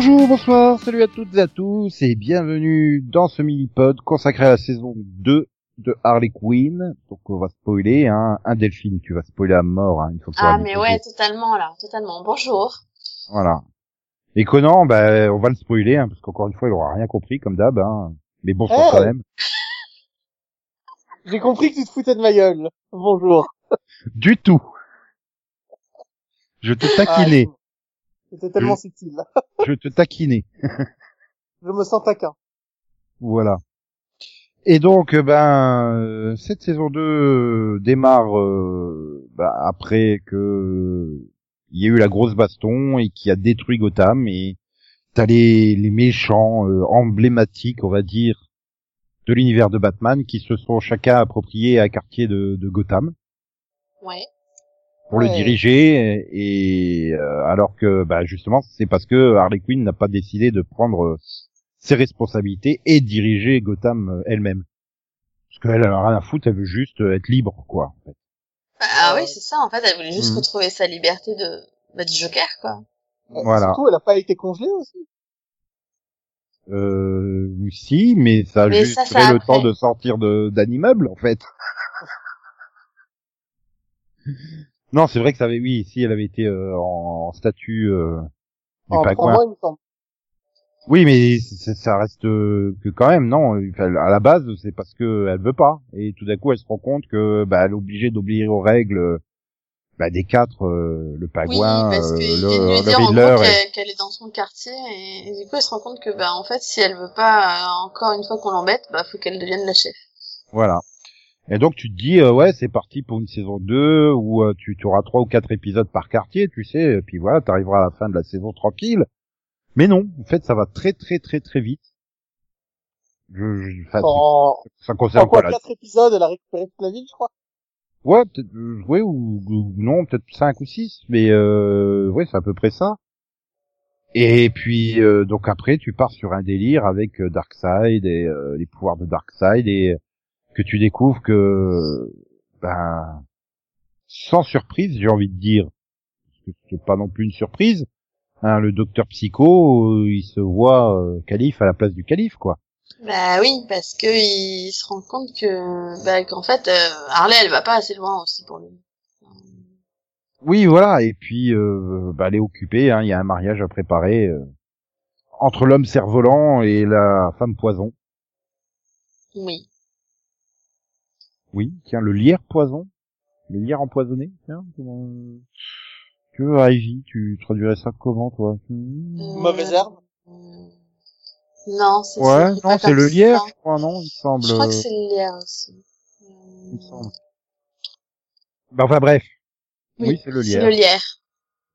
Bonjour, bonsoir, salut à toutes et à tous et bienvenue dans ce mini-pod consacré à la saison 2 de Harley Quinn. Donc on va spoiler, hein. Un Delphine, tu vas spoiler à mort, hein. Il faut que Ah mais ouais, totalement là, totalement. Bonjour. Voilà. Et Conan, bah, on va le spoiler, hein, parce qu'encore une fois, il aura rien compris, comme d'hab, hein. Mais bonsoir Hey quand même. J'ai compris que tu te foutais de ma gueule. Bonjour. Du tout. Je te taquinais. C'était tellement subtil. Je te taquinais. Je me sens taquin. Voilà. Et donc, euh, ben, euh, cette saison 2 euh, démarre euh, bah, après que il y a eu la grosse baston et qui a détruit Gotham et t'as les, les méchants euh, emblématiques, on va dire, de l'univers de Batman qui se sont chacun appropriés un quartier de, de Gotham Ouais. Pour le diriger et euh, alors que bah justement c'est parce que Harley Quinn n'a pas décidé de prendre euh, ses responsabilités et diriger Gotham euh, elle-même parce qu'elle a rien à foutre elle veut juste euh, être libre quoi en fait. Ah Ouais. oui, c'est ça. En fait, elle voulait juste Mhm. retrouver sa liberté de bah, du Joker, quoi. Voilà. Surtout, elle a pas été congelée aussi. euh, si mais ça a Mais juste ça, le après. temps de sortir de d'un immeuble en fait non c'est vrai que ça avait oui si elle avait été euh, en, en statut euh, du En trois pingouin mois, il me semble. Oui, mais ça reste euh, que quand même, non. Enfin, à la base, c'est parce que elle veut pas, et tout d'un coup, elle se rend compte que bah, elle est obligée d'obéir aux règles bah, des quatre, euh, le Oui, parce euh, le, lui dire Riddler. et- qu'elle qu'elle est dans son quartier et, et du coup elle se rend compte que bah en fait si elle veut pas euh, encore une fois qu'on l'embête, bah faut qu'elle devienne la chef. Voilà. Et donc tu te dis, euh, ouais, c'est parti pour une saison 2 où euh, tu, tu auras trois ou quatre épisodes par quartier, tu sais, et puis voilà, t'arriveras à la fin de la saison tranquille. Mais non, en fait, ça va très très très très vite. Je, je, enfin, En, ça en concerne quoi, quoi la quatre épisodes, elle a récupéré toute la ville, je crois? Ouais, peut-être, euh, ouais, ou, ou non, peut-être cinq ou six, mais euh, ouais, c'est à peu près ça. Et puis, euh, donc après, tu pars sur un délire avec euh, Darkseid et euh, les pouvoirs de Darkseid et euh, que tu découvres que, ben, sans surprise, j'ai envie de dire, parce que c'est pas non plus une surprise, hein, le docteur Psycho, euh, il se voit euh, calife à la place du calife, quoi. Bah oui, parce que il se rend compte que bah qu'en fait euh, Harley elle va pas assez loin aussi pour lui. Oui, voilà. Et puis, euh, bah, elle est occupée. hein, Il y a un mariage à préparer euh, entre l'homme cerf-volant et la femme poison. Oui. Oui, tiens, le lierre poison, le lierre empoisonné. Tiens, comment... Que Ivy, tu traduirais ça comment, toi? Hmm. Mauvaise herbe. Euh, Non, c'est Ouais, non, c'est le lierre, je crois, non, il semble. Je crois que c'est le lierre aussi. il me semble. Bah, enfin bref. Oui, c'est le C'est lierre. le lierre.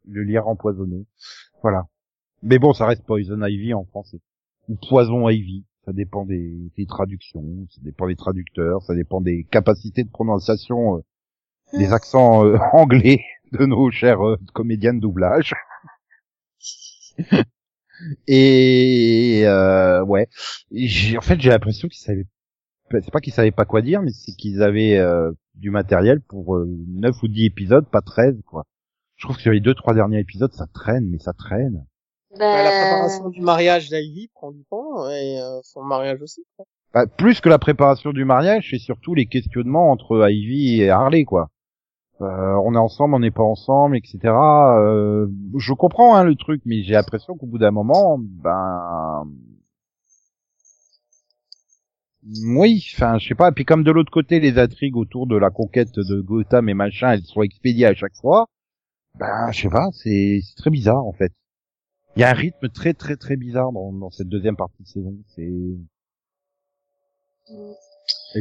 le lierre empoisonné. Voilà. Mais bon, ça reste Poison Ivy en français. Ou Poison Ivy. Ça dépend des, des traductions, ça dépend des traducteurs, ça dépend des capacités de prononciation, euh, des accents euh, anglais de nos chers euh, comédiens de doublage. Et euh, ouais, en fait j'ai l'impression qu'ils savaient, c'est pas qu'ils savaient pas quoi dire, mais c'est qu'ils avaient euh, du matériel pour euh, 9 ou 10 épisodes, pas 13 quoi. Je trouve que sur les deux trois derniers épisodes, ça traîne, mais ça traîne. Bah, la Ben, préparation du mariage d'Ivy prend du temps, et euh, son mariage aussi. quoi. Bah, plus que la préparation du mariage, c'est surtout les questionnements entre Ivy et Harley, quoi. Euh, on est ensemble, on n'est pas ensemble, etc. Euh, je comprends hein, le truc, mais j'ai l'impression qu'au bout d'un moment, ben, oui, enfin, je sais pas. Et puis comme de l'autre côté, les intrigues autour de la conquête de Gotham et machin, elles sont expédiées à chaque fois. Ben, je sais pas, c'est c'est très bizarre en fait. Il y a un rythme très très très bizarre dans, dans cette deuxième partie de saison. C'est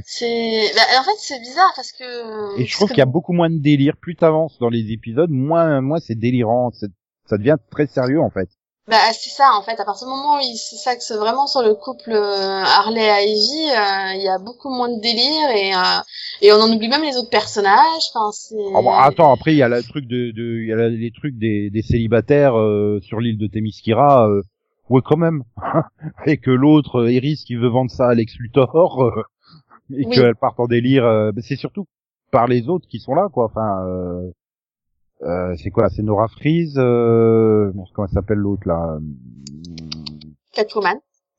c'est, bah, en fait, c'est bizarre parce que. Et je trouve qu'il y a beaucoup moins de délire. Plus t'avances dans les épisodes, moins, moins c'est délirant. Ça devient très sérieux en fait. Bah, c'est ça, en fait. À partir du moment où il s'axe vraiment sur le couple euh, Harley-Ivy, euh, il y a beaucoup moins de délire et, euh, et on en oublie même les autres personnages. Enfin, c'est. Ah bon, attends, après il y a le truc de, de il y a la- les trucs des, des célibataires euh, sur l'île de Themyscira. Euh, ouais, quand même. et que l'autre, Iris, qui veut vendre ça à Lex Luthor, euh, et Oui. qu'elle parte en délire. euh, bah, c'est surtout par les autres qui sont là, quoi. Enfin, euh, euh, c'est quoi C'est Nora Freeze. Euh, comment elle s'appelle l'autre là Catwoman,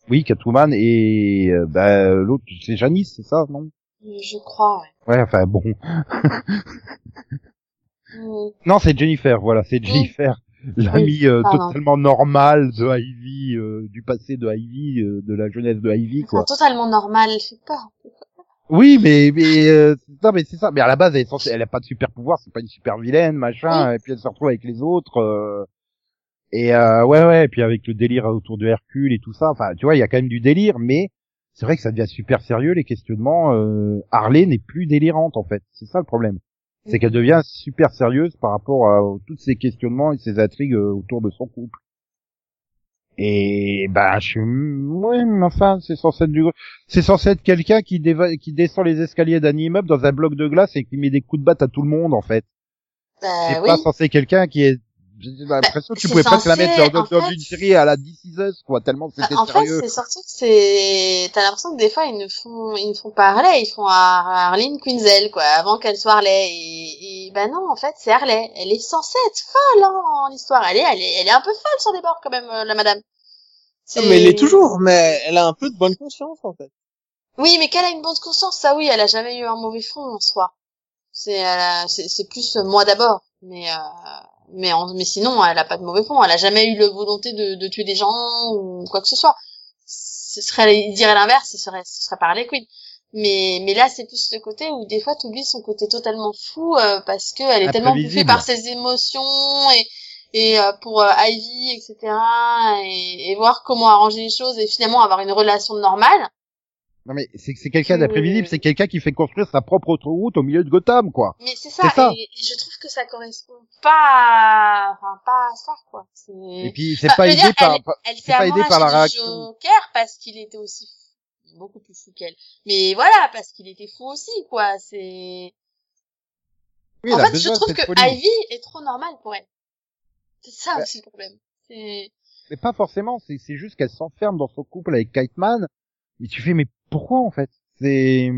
Oui, Catwoman et euh, bah, l'autre, c'est Janice, c'est ça, non? Je crois, ouais. Ouais, enfin bon. Mm. Non, c'est Jennifer, voilà, c'est Jennifer, l'amie euh, totalement normale de Ivy, euh, du passé de Ivy, euh, de la jeunesse de Ivy, quoi. Enfin, totalement normal, fait peur. Oui, mais mais euh, non, mais c'est ça. Mais à la base, elle est censée, elle a pas de super pouvoir, c'est pas une super vilaine, machin. Et puis elle se retrouve avec les autres. euh, et euh, ouais, ouais. Et puis avec le délire autour de Hercule et tout ça. Enfin, tu vois, il y a quand même du délire, mais c'est vrai que ça devient super sérieux les questionnements. Euh, Harley n'est plus délirante en fait. C'est ça le problème. C'est qu'elle devient super sérieuse par rapport à tous ces questionnements et ces intrigues euh, autour de son couple. Et bah je ouais mais enfin c'est censé être du c'est censé être quelqu'un qui déva... qui descend les escaliers d'un immeuble dans un bloc de glace et qui met des coups de batte à tout le monde en fait. Bah c'est oui. pas censé quelqu'un qui est j'ai l'impression que tu pouvais presque la censé, mettre dans, en dans fait- une série à la This Is Us, quoi tellement Bah, c'était en fait, sérieux. c'est surtout que c'est, t'as l'impression que des fois ils ne font, ils ne font pas Harley, ils font Ar- Arlene Quinzel, quoi, avant qu'elle soit Harley. Et, et ben non, en fait, c'est Harley. Elle est censée être folle, hein, en histoire. Elle est, elle est, elle est un peu folle sur des bords, quand même, euh, la madame. Mais elle est toujours, mais elle a un peu de bonne conscience, en fait. Oui, mais qu'elle a une bonne conscience, ça oui, elle a jamais eu un mauvais fond en soi. C'est, elle a- c'est, c'est plus euh, moi d'abord, mais euh, mais en- mais sinon, elle a pas de mauvais fond. Elle a jamais eu la volonté de, de tuer des gens ou quoi que ce soit. Ce serait dirait l'inverse, ce serait ce serait par Quinn. Mais mais là, c'est plus le côté où des fois, t'oublies son côté totalement fou euh, parce que elle est tellement bouffée par ses émotions et et euh, pour euh, Ivy, etc. Et, et voir comment arranger les choses et finalement avoir une relation normale. Non mais c'est c'est quelqu'un que- d'imprévisible, c'est quelqu'un qui fait construire sa propre autoroute au milieu de Gotham quoi. Mais c'est ça, ça. Et, je trouve que ça correspond pas, à... enfin pas à ça quoi. Et puis c'est Enfin, pas aidé par, elle, s'est pas aidé par la réaction. Joker parce qu'il était aussi fou- beaucoup plus fou qu'elle. Mais voilà, parce qu'il était fou aussi quoi. C'est. Oui, en fait, je trouve que folie. Ivy est trop normale pour elle. C'est ça aussi le problème. C'est. Mais pas forcément, c'est c'est juste qu'elle s'enferme dans son couple avec Kiteman. Mais tu fais, mais pourquoi en fait? C'est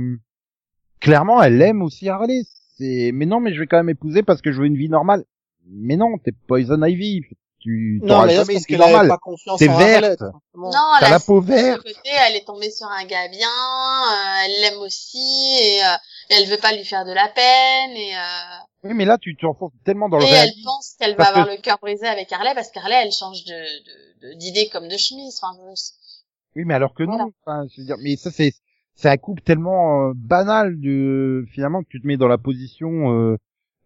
clairement, elle aime aussi Harley. C'est, mais non, mais je vais quand même épouser parce que je veux une vie normale. Mais non, t'es Poison Ivy. Tu Non, mais jamais une parce vie qu'elle pas confiance T'es en verte. Non, T'as la peau verte. côté, elle est tombée sur un gars bien, euh, elle l'aime aussi et, euh, elle veut pas lui faire de la peine et. Euh, Oui, mais là, tu t'enfonces tellement dans le Et elle réalisme. pense qu'elle va avoir que- le cœur brisé avec Harley parce qu'Harley elle change de de- de- d'idée comme de chemise. Enfin, je- Oui, mais alors que non. Voilà. Enfin, je veux dire, mais ça c'est c'est un couple tellement euh, banal de finalement que tu te mets dans la position euh,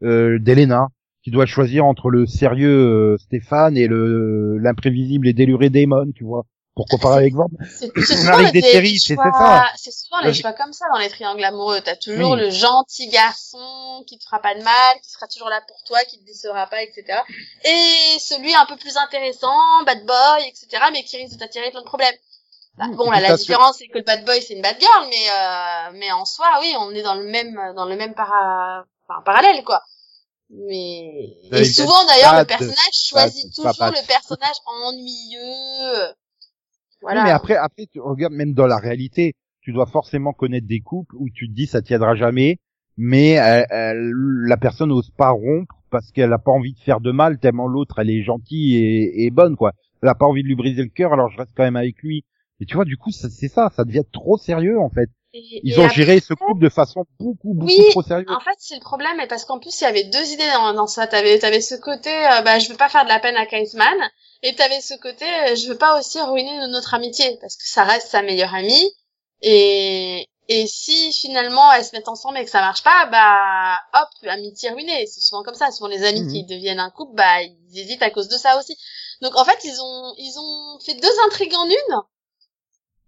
euh, d'Elena qui doit choisir entre le sérieux euh, Stéphane et le l'imprévisible et déluré Damon, tu vois. Pour comparer avec Vorm? c'est souvent les, des séries, c'est- ça. c'est souvent les choix comme ça dans les triangles amoureux. T'as toujours Oui. le gentil garçon qui te fera pas de mal, qui sera toujours là pour toi, qui te décevra pas, etc. Et celui un peu plus intéressant, bad boy, etc. Mais qui risque de t'attirer plein de problèmes. Bah, Oui, bon, là, puis la différence, c'est que le bad boy, c'est une bad girl, mais, euh, mais en soi, oui, on est dans le même, dans le même para, enfin, parallèle, quoi. Mais, Vous et souvent, d'ailleurs, le personnage choisit toujours bad. le personnage ennuyeux. Voilà. Oui, mais après, après, tu regardes même dans la réalité, tu dois forcément connaître des couples où tu te dis ça tiendra jamais, mais elle- elle- la personne n'ose pas rompre parce qu'elle a pas envie de faire de mal tellement l'autre elle est gentille et, et bonne quoi. Elle a pas envie de lui briser le cœur, alors je reste quand même avec lui. Et tu vois, du coup, c'est ça, ça devient trop sérieux en fait. Et- Ils et ont après- géré ce couple de façon beaucoup, beaucoup Oui, trop sérieuse. En fait, c'est le problème, parce qu'en plus, il y avait deux idées dans, dans ça. T'avais, t'avais ce côté, euh, bah, je veux pas faire de la peine à Kaisman, et t'avais ce côté, euh, je veux pas aussi ruiner notre amitié, parce que ça reste sa meilleure amie, et, et si finalement elles se mettent ensemble et que ça marche pas, bah, hop, amitié ruinée. C'est souvent comme ça. Souvent les amis Mhm. qui deviennent un couple, bah, ils hésitent à cause de ça aussi. Donc en fait, ils ont, ils ont fait deux intrigues en une.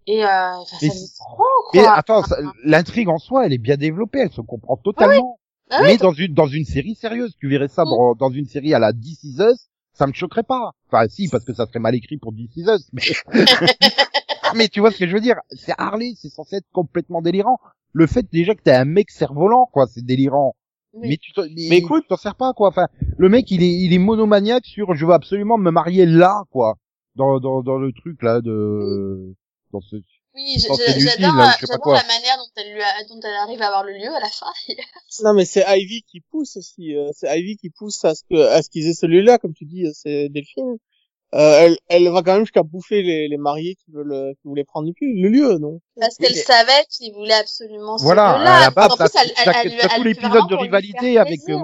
Et euh, enfin, Mais ça trop, Mais quoi. attends, ça- l'intrigue en soi, elle est bien développée, elle se comprend totalement. Ah oui, mais dans une dans une série sérieuse, tu verrais ça Mm. dans, dans une série à la This Is Us, ça me choquerait pas. Enfin, si, parce que ça serait mal écrit pour This Is Us. Mais, mais tu vois ce que je veux dire C'est Harley, c'est censé être complètement délirant. Le fait déjà que t'es un mec cerf-volant, quoi, c'est délirant. Oui. Mais tu mais, Mais écoute- t'en sers pas, quoi. Enfin, le mec, il est il est monomaniaque sur je veux absolument me marier là, quoi. Dans dans dans le truc là de dans ce Oui, j'adore, quoi. la manière dont elle lui a- dont elle arrive à avoir le lieu à la fin. Non, mais c'est Ivy qui pousse aussi. euh, C'est Ivy qui pousse à ce que, à ce qu'ils aient celui-là, comme tu dis, euh, c'est Delphine. euh, elle, elle va quand même jusqu'à bouffer les, les mariés qui veulent, euh, qui voulaient prendre le, le lieu, non? Parce qu'elle savait qu'il voulait absolument ce Voilà, lieu-là. à la base, En t'as- tout l'épisode de rivalité avec, euh.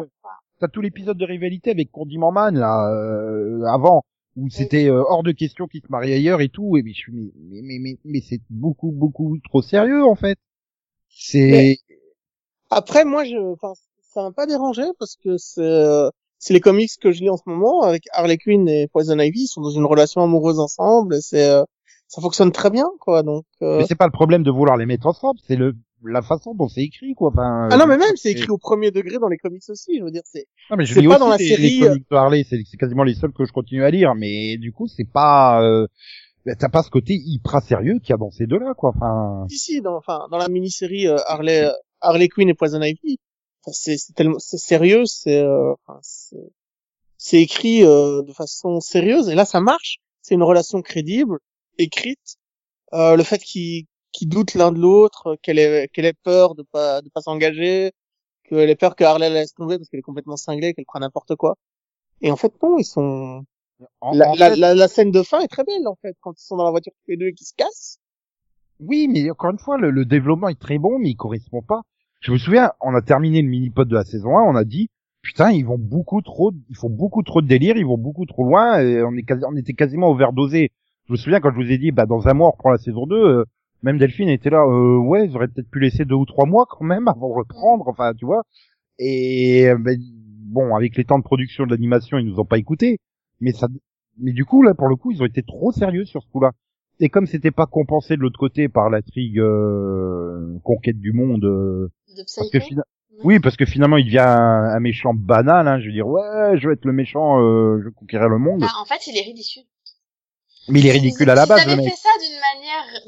T'as tout l'épisode de rivalité avec Condiment Man là euh, avant où c'était euh, hors de question qu'il se marie ailleurs et tout. Et mais je suis mais mais mais mais, mais c'est beaucoup beaucoup trop sérieux en fait. C'est Après, moi, je, enfin, ça m'a pas dérangé parce que c'est, euh, c'est les comics que je lis en ce moment avec Harley Quinn et Poison Ivy. Ils sont dans une relation amoureuse ensemble et c'est, euh, ça fonctionne très bien, quoi. Donc, euh, mais c'est pas le problème de vouloir les mettre ensemble, c'est le la façon dont c'est écrit quoi. Enfin. ah non, mais euh, même, c'est écrit au premier degré dans les comics aussi. Je veux dire, c'est, Non, mais je lis pas aussi dans la les, série, les comics de Harley, c'est c'est quasiment les seuls que je continue à lire, mais du coup c'est pas euh, bah, t'as pas ce côté hyper sérieux qu'il y a dans ces deux-là quoi. Enfin. si, si, dans, enfin, dans la mini-série euh, Harley, euh, Harley Quinn et Poison Ivy, c'est, tellement, c'est sérieux, c'est, euh, c'est, écrit euh, de façon sérieuse et là ça marche. C'est une relation crédible, écrite. Euh, le fait qu'ils qu'ils doutent l'un de l'autre, qu'elle ait qu'elle ait peur de pas de pas s'engager, qu'elle ait peur que Harley la laisse tomber parce qu'elle est complètement cinglée, qu'elle prend n'importe quoi. Et en fait non, ils sont En- la, en la, fait- la, la scène de fin est très belle en fait quand ils sont dans la voiture tous les deux et qu'ils se cassent. Oui, mais encore une fois, le, le développement est très bon, mais il correspond pas. Je me souviens, on a terminé le mini-pod de la saison 1, on a dit, putain, ils vont beaucoup trop, ils font beaucoup trop de délire, ils vont beaucoup trop loin, et on est quasi, on était quasiment overdosé. Je me souviens quand je vous ai dit, bah, dans un mois, on reprend la saison 2, euh, même Delphine était là, euh, ouais, ils auraient peut-être pu laisser deux ou trois mois quand même avant de reprendre, enfin, tu vois. Et, euh, ben, bon, avec les temps de production de l'animation, ils nous ont pas écoutés, mais ça, mais du coup, là, pour le coup, ils ont été trop sérieux sur ce coup-là. Et comme c'était pas compensé de l'autre côté par la trigue euh, conquête du monde, euh, De parce que oui, parce que finalement il devient un, un méchant banal. Hein, je veux dire, ouais, je vais être le méchant, euh, je conquérir le monde. Bah, en fait, il est ridicule. Mais il est ridicule à la base, Ils le avaient fait ça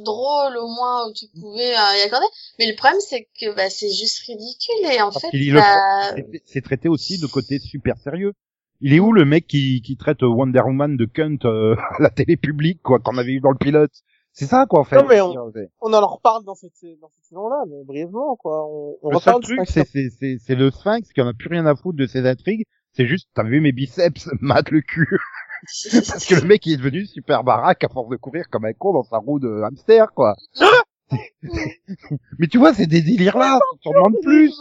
drôle, au moins, où tu pouvais euh, y accorder. Mais le problème, c'est que bah, c'est juste ridicule. Et en Parce fait, bah, C'est- traité aussi de côté super sérieux. Il est où le mec qui, qui traite Wonder Woman de cunt euh, à la télé publique, quoi, qu'on avait eu dans le pilote? C'est ça, quoi, en fait. Non, mais on- On en reparle dans cette dans cette saison-là, mais brièvement quoi. On, on Le seul truc, c'est c'est c'est le Sphinx qui en a plus rien à foutre de ses intrigues. C'est juste, t'as vu mes biceps, mate le cul. Parce que le mec il est devenu super baraque à force de courir comme un con dans sa roue de hamster, quoi. Mais tu vois, c'est des délires là, on demande plus.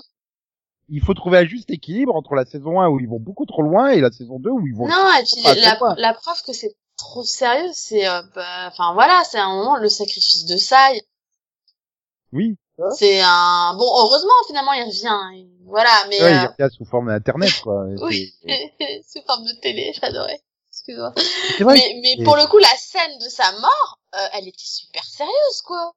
Il faut trouver un juste équilibre entre la saison 1 où ils vont beaucoup trop loin et la saison 2 où ils vont... non, et puis la, la preuve que c'est trop sérieux, c'est, euh, bah, enfin voilà, c'est un moment le sacrifice de Sai. Oui, C'est un bon, heureusement finalement il revient. et Voilà, mais ouais, il euh, a sous forme d'internet, quoi. Oui, sous forme de télé, j'adorais. Excuse-moi. Mais, mais pour le coup, la scène de sa mort, euh, elle était super sérieuse, quoi.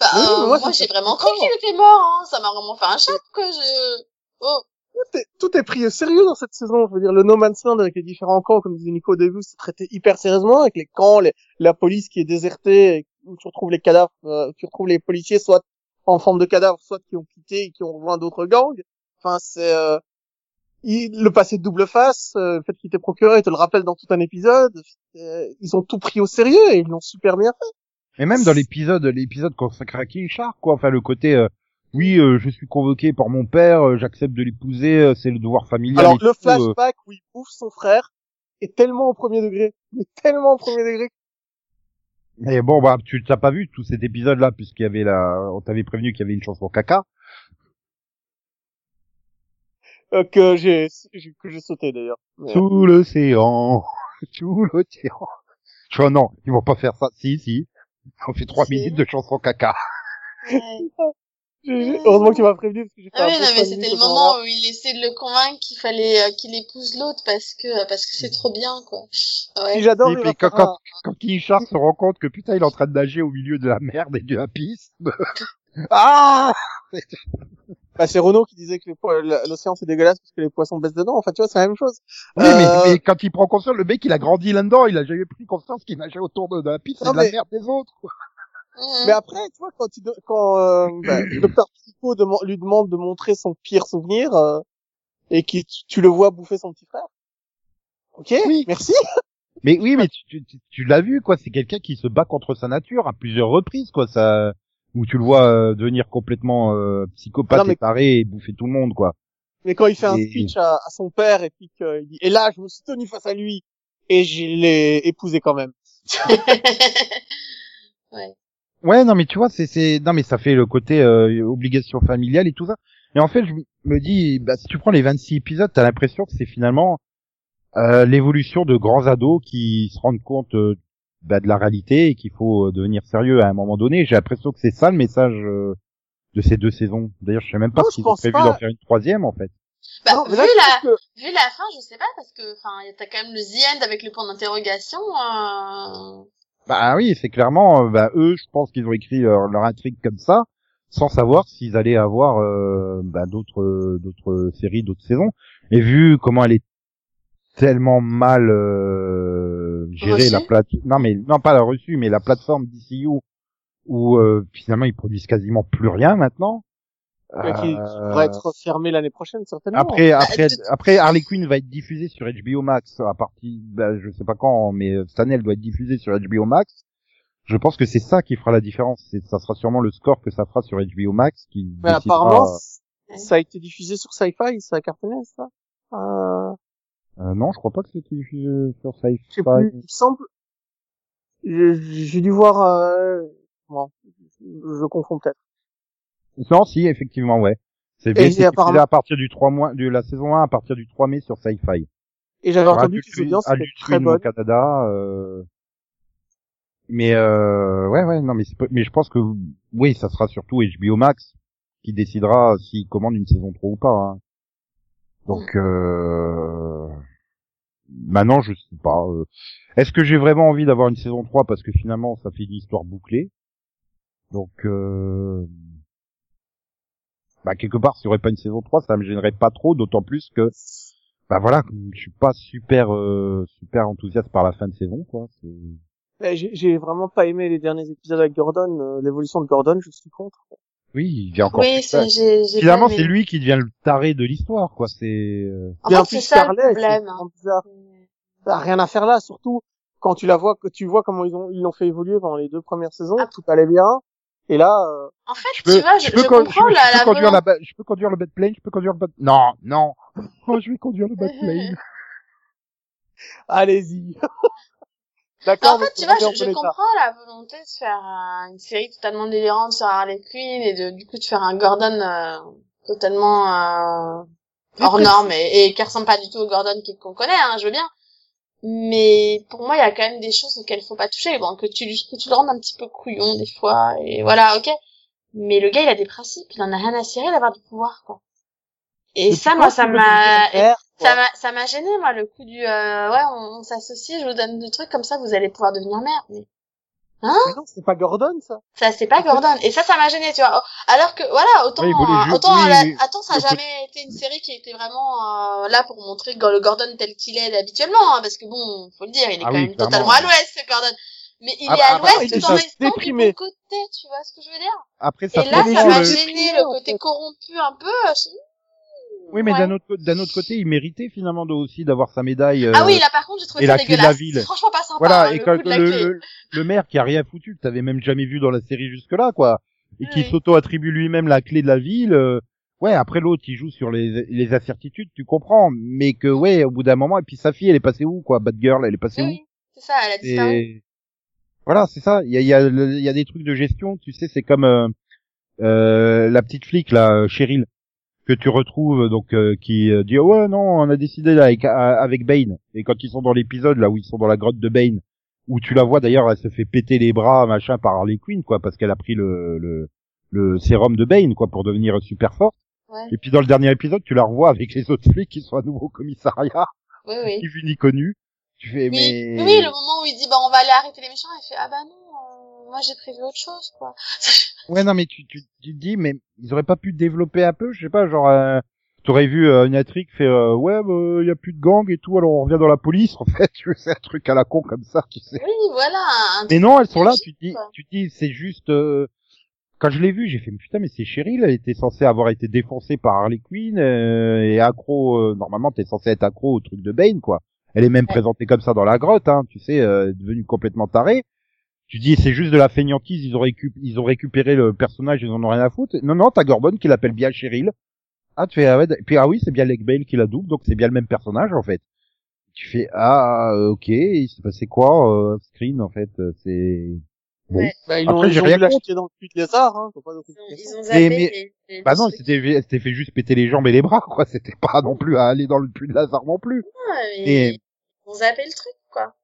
Bah, Oui, euh, moi, j'ai vraiment cru qu'il était mort. Hein. Ça m'a vraiment fait un choc que je. Oh. tout est, tout est pris au sérieux dans cette saison. Je veux dire, le No Man's Land avec les différents camps, comme disait Nico au début, c'est traité hyper sérieusement avec les camps, les, la police qui est désertée, et où tu retrouves les cadavres, euh, tu retrouves les policiers soit en forme de cadavres, soit qui ont quitté et qui ont rejoint d'autres gangs. Enfin, c'est euh, il- le passé de double face, euh, le fait qu'il était procureur, il te le rappelle dans tout un épisode. Euh, ils ont tout pris au sérieux et ils l'ont super bien fait. Mais même dans l'épisode, l'épisode consacré à Shark, quoi. Enfin, le côté, euh, oui, euh, je suis convoqué par mon père, euh, j'accepte de l'épouser, euh, c'est le devoir familial. Alors et le tout, flashback où il bouffe son frère est tellement au premier degré, mais tellement au premier degré Mais bon, bah, tu t'as pas vu tout cet épisode-là, puisqu'il y avait la, on t'avait prévenu qu'il y avait une chanson caca. euh, que j'ai j'ai- que j'ai sauté d'ailleurs. Euh, Sous l'océan, sous l'océan. Je vois, non, ils vont pas faire ça. Si, si. On fait trois minutes de chanson caca. Ouais. heureusement que tu m'as prévenu parce que j'ai fait Ah oui, non, mais c'était le moment où il essaie de le convaincre qu'il fallait euh, qu'il épouse l'autre parce que parce que c'est trop bien, quoi. Ouais. J'adore Et puis quand, quand, quand Shark se rend compte que putain, il est en train de nager au milieu de la merde et de la piste. Ah! Bah, c'est Renault qui disait que l'océan c'est dégueulasse parce que les poissons baissent dedans. Enfin, tu vois, c'est la même chose. Oui, Euh, mais, mais quand il prend conscience, le mec, il a grandi là-dedans, il a jamais pris conscience qu'il nageait autour de, de la piste, c'est de la mais- merde des autres, quoi. Mais après, tu vois, quand, il de- quand euh, bah, le docteur Psycho lui demande de montrer son pire souvenir euh, et que tu, le vois bouffer son petit frère. Ok, Oui. merci. Mais oui, mais tu, tu, tu- tu l'as vu, quoi. C'est quelqu'un qui se bat contre sa nature à plusieurs reprises, quoi. Ça, où tu le vois euh, devenir complètement euh, psychopathe Non, mais- et taré et bouffer tout le monde, quoi. Mais quand il fait un speech à, à son père et puis qu'il dit et là je me suis tenu face à lui et je l'ai épousé quand même. ouais. Ouais, non, mais tu vois, c'est, c'est, non, mais ça fait le côté euh, obligation familiale et tout ça. Et en fait, je me dis, bah, si tu prends les 26 épisodes, t'as l'impression que c'est finalement euh, l'évolution de grands ados qui se rendent compte euh, bah, de la réalité et qu'il faut euh, devenir sérieux à un moment donné. J'ai l'impression que c'est ça le message euh, de ces deux saisons. D'ailleurs, je sais même pas s'ils ont prévu pas. d'en faire une troisième en fait. Bah, Non, vu là, la, que- vu la fin, je sais pas, parce que, enfin, t'as quand même le The End avec le point d'interrogation, euh... Bah oui, c'est clairement, euh, bah, eux, je pense qu'ils ont écrit leur, leur intrigue comme ça, sans savoir s'ils allaient avoir euh, bah, d'autres d'autres séries, d'autres saisons. Et vu comment elle est tellement mal euh, gérée, Reçue la plate, non mais non pas la reçue, mais la plateforme DCU où euh, finalement ils produisent quasiment plus rien maintenant. mais qui, qui Euh, pourrait être fermé l'année prochaine certainement. après, après, après, Harley Quinn va être diffusée sur HBO Max à partir, bah, je sais pas quand, mais euh, cette année elle doit être diffusée sur HBO Max. Je pense que c'est ça qui fera la différence. C'est, ça sera sûrement le score que ça fera sur HBO Max qui. mais décidera- apparemment, Ouais. ça a été diffusé sur Sci-Fi, ça a cartonné ça. Euh, Euh, non, je crois pas que c'était diffusé sur Sci-Fi. je sais plus, il me semble. J'ai dû voir. Euh... Bon, je, confonds peut-être. Non, si, effectivement, ouais. C'est diffusé apparemment- à partir du 3 mois, de la saison 1 à partir du 3 mai sur Sci-Fi. Et j'avais entendu que les audiences étaient très bonnes. au Canada. Euh... Mais euh, ouais, ouais, non, mais mais je pense que oui, ça sera surtout HBO Max qui décidera s'il commande une saison 3 ou pas. hein. Donc euh... maintenant, je sais pas. euh, Est-ce que j'ai vraiment envie d'avoir une saison 3 parce que finalement, ça fait une histoire bouclée? Donc euh... bah quelque part, s'il y aurait pas une saison 3, ça me gênerait pas trop, d'autant plus que bah voilà, je suis pas super euh, super enthousiaste par la fin de saison quoi. Eh, J'ai j'ai vraiment pas aimé les derniers épisodes avec Gordon, euh, l'évolution de Gordon, je suis contre. Oui, il vient encore. Oui, plus tard. c'est, j'ai, j'ai Finalement, c'est lui qui devient le taré de l'histoire quoi. C'est euh, En fait, c'est ça le Scarlett, c'est problème. Ça a rien à faire là, surtout quand tu la vois, que tu vois comment ils ont ils l'ont fait évoluer pendant les deux premières saisons, Ah. tout allait bien. Et là, euh, En fait, je peux, tu vois, je, je peux, je con- comprends je- je la, peux la conduire la, je peux conduire le plane, je peux conduire le bad. Non, non. Oh, je vais conduire le plane. allez-y. D'accord. en fait, tu vois, je, je comprends la volonté de faire euh, une série totalement délirante sur Harley Quinn et de, du coup, de faire un Gordon euh, totalement euh, hors norme et, et qui ressemble pas du tout au Gordon qu'on connaît, hein, je veux bien. Mais pour moi, il y a quand même des choses auxquelles il faut pas toucher. Bon, que tu, que tu le rendes un petit peu couillon des fois, et voilà, ok. Mais le gars, il a des principes, il en a rien à cirer d'avoir du pouvoir, quoi. Et ça, moi, ça m'a... Ça m'a, ça m'a gêné, moi, le coup du, euh, ouais, on, on s'associe, je vous donne des trucs comme ça, vous allez pouvoir devenir mère. Mais Mais non, c'est pas Gordon, ça. ça, c'est pas Gordon. Et ça, ça m'a gêné, tu vois. Alors que, voilà, autant, euh, autant, oui, la- oui. attends, ça a jamais été une série qui était vraiment euh, là pour montrer le Gordon tel qu'il est habituellement, hein, parce que bon, faut le dire, il est Ah quand oui, même totalement à l'ouest, ce Gordon. Mais il Ah, est à ah, l'ouest tout en restant déprimé. du bon côté, tu vois ce que je veux dire? Après, ça Et là, ça m'a gêné le- côté corrompu un peu. je- Oui, mais Ouais. d'un autre, d'un autre côté, il méritait finalement de, aussi d'avoir sa médaille. euh, Ah oui, là par contre, j'ai trouvé et ça la clé de la dégueulasse. ville. Franchement pas sympa. Voilà, hein, et le quand le, le, le maire qui a rien foutu, que t'avais même jamais vu dans la série jusque-là, quoi, et qui s'auto-attribue lui-même la clé de la ville. euh, ouais, après l'autre, il joue sur les, les incertitudes, tu comprends, mais que ouais, au bout d'un moment, et puis sa fille, elle est passée où, quoi, Bad Girl, elle est passée Oui, où? c'est ça, elle a disparu. Et voilà, c'est ça. Il y a, il y, a, y a des trucs de gestion, tu sais, c'est comme euh, euh, la petite flic là, euh, Cheryl, que tu retrouves donc euh, qui euh, dit oh, ouais non, on a décidé là avec, euh, avec Bane. Et quand ils sont dans l'épisode là où ils sont dans la grotte de Bane, où tu la vois d'ailleurs, elle se fait péter les bras machin par Harley Quinn quoi, parce qu'elle a pris le, le le sérum de Bane quoi pour devenir super forte. Ouais. Et puis dans le dernier épisode, tu la revois avec les autres flics qui sont à nouveau au commissariat, Oui, oui. ni vu ni connu. Tu fais Oui, mais oui, le moment où il dit bah on va aller arrêter les méchants, il fait ah bah non, euh, moi j'ai prévu autre chose quoi. Ouais, non, mais tu, tu, tu te dis, mais ils auraient pas pu développer un peu, je sais pas, genre, euh, t'aurais vu euh, une intrigue fait, euh, ouais, bah, y a plus de gang et tout, alors on revient dans la police, en fait, tu sais, un truc à la con comme ça, tu sais. oui, voilà. Mais non, elles sont là, tu te dis, tu te dis, c'est juste, euh, quand je l'ai vu, j'ai fait, mais putain, mais c'est Cheryl, elle était censée avoir été défoncée par Harley Quinn, euh, et accro, euh, normalement, t'es censé être accro au truc de Bane, quoi. Elle est même Ouais. présentée comme ça dans la grotte, hein, tu sais, euh, devenue complètement tarée. Tu dis, c'est juste de la feignantise, ils ont, récup- ils ont récupéré le personnage, ils en ont rien à foutre. Non, non, t'as Gordon qui l'appelle bien Cheryl. Ah, tu fais, ah ouais, puis ah oui, c'est bien Leg Bale qui la double, donc c'est bien le même personnage, en fait. tu fais ah ok, il s'est passé quoi euh, screen en fait, euh, c'est Bon. Ouais. Bah, ils Après, ont, j'ai ils ont rien l'acheter dans le puits de lézard, hein. faut pas d'autres Ils ont, explications. ils ont zappé mais- les, les bah non, c'était c'était fait juste péter les jambes et les bras quoi, c'était pas non plus à aller dans le puits de Lazare non plus. Ouais, mais Et- Ils ont zappé le truc, quoi.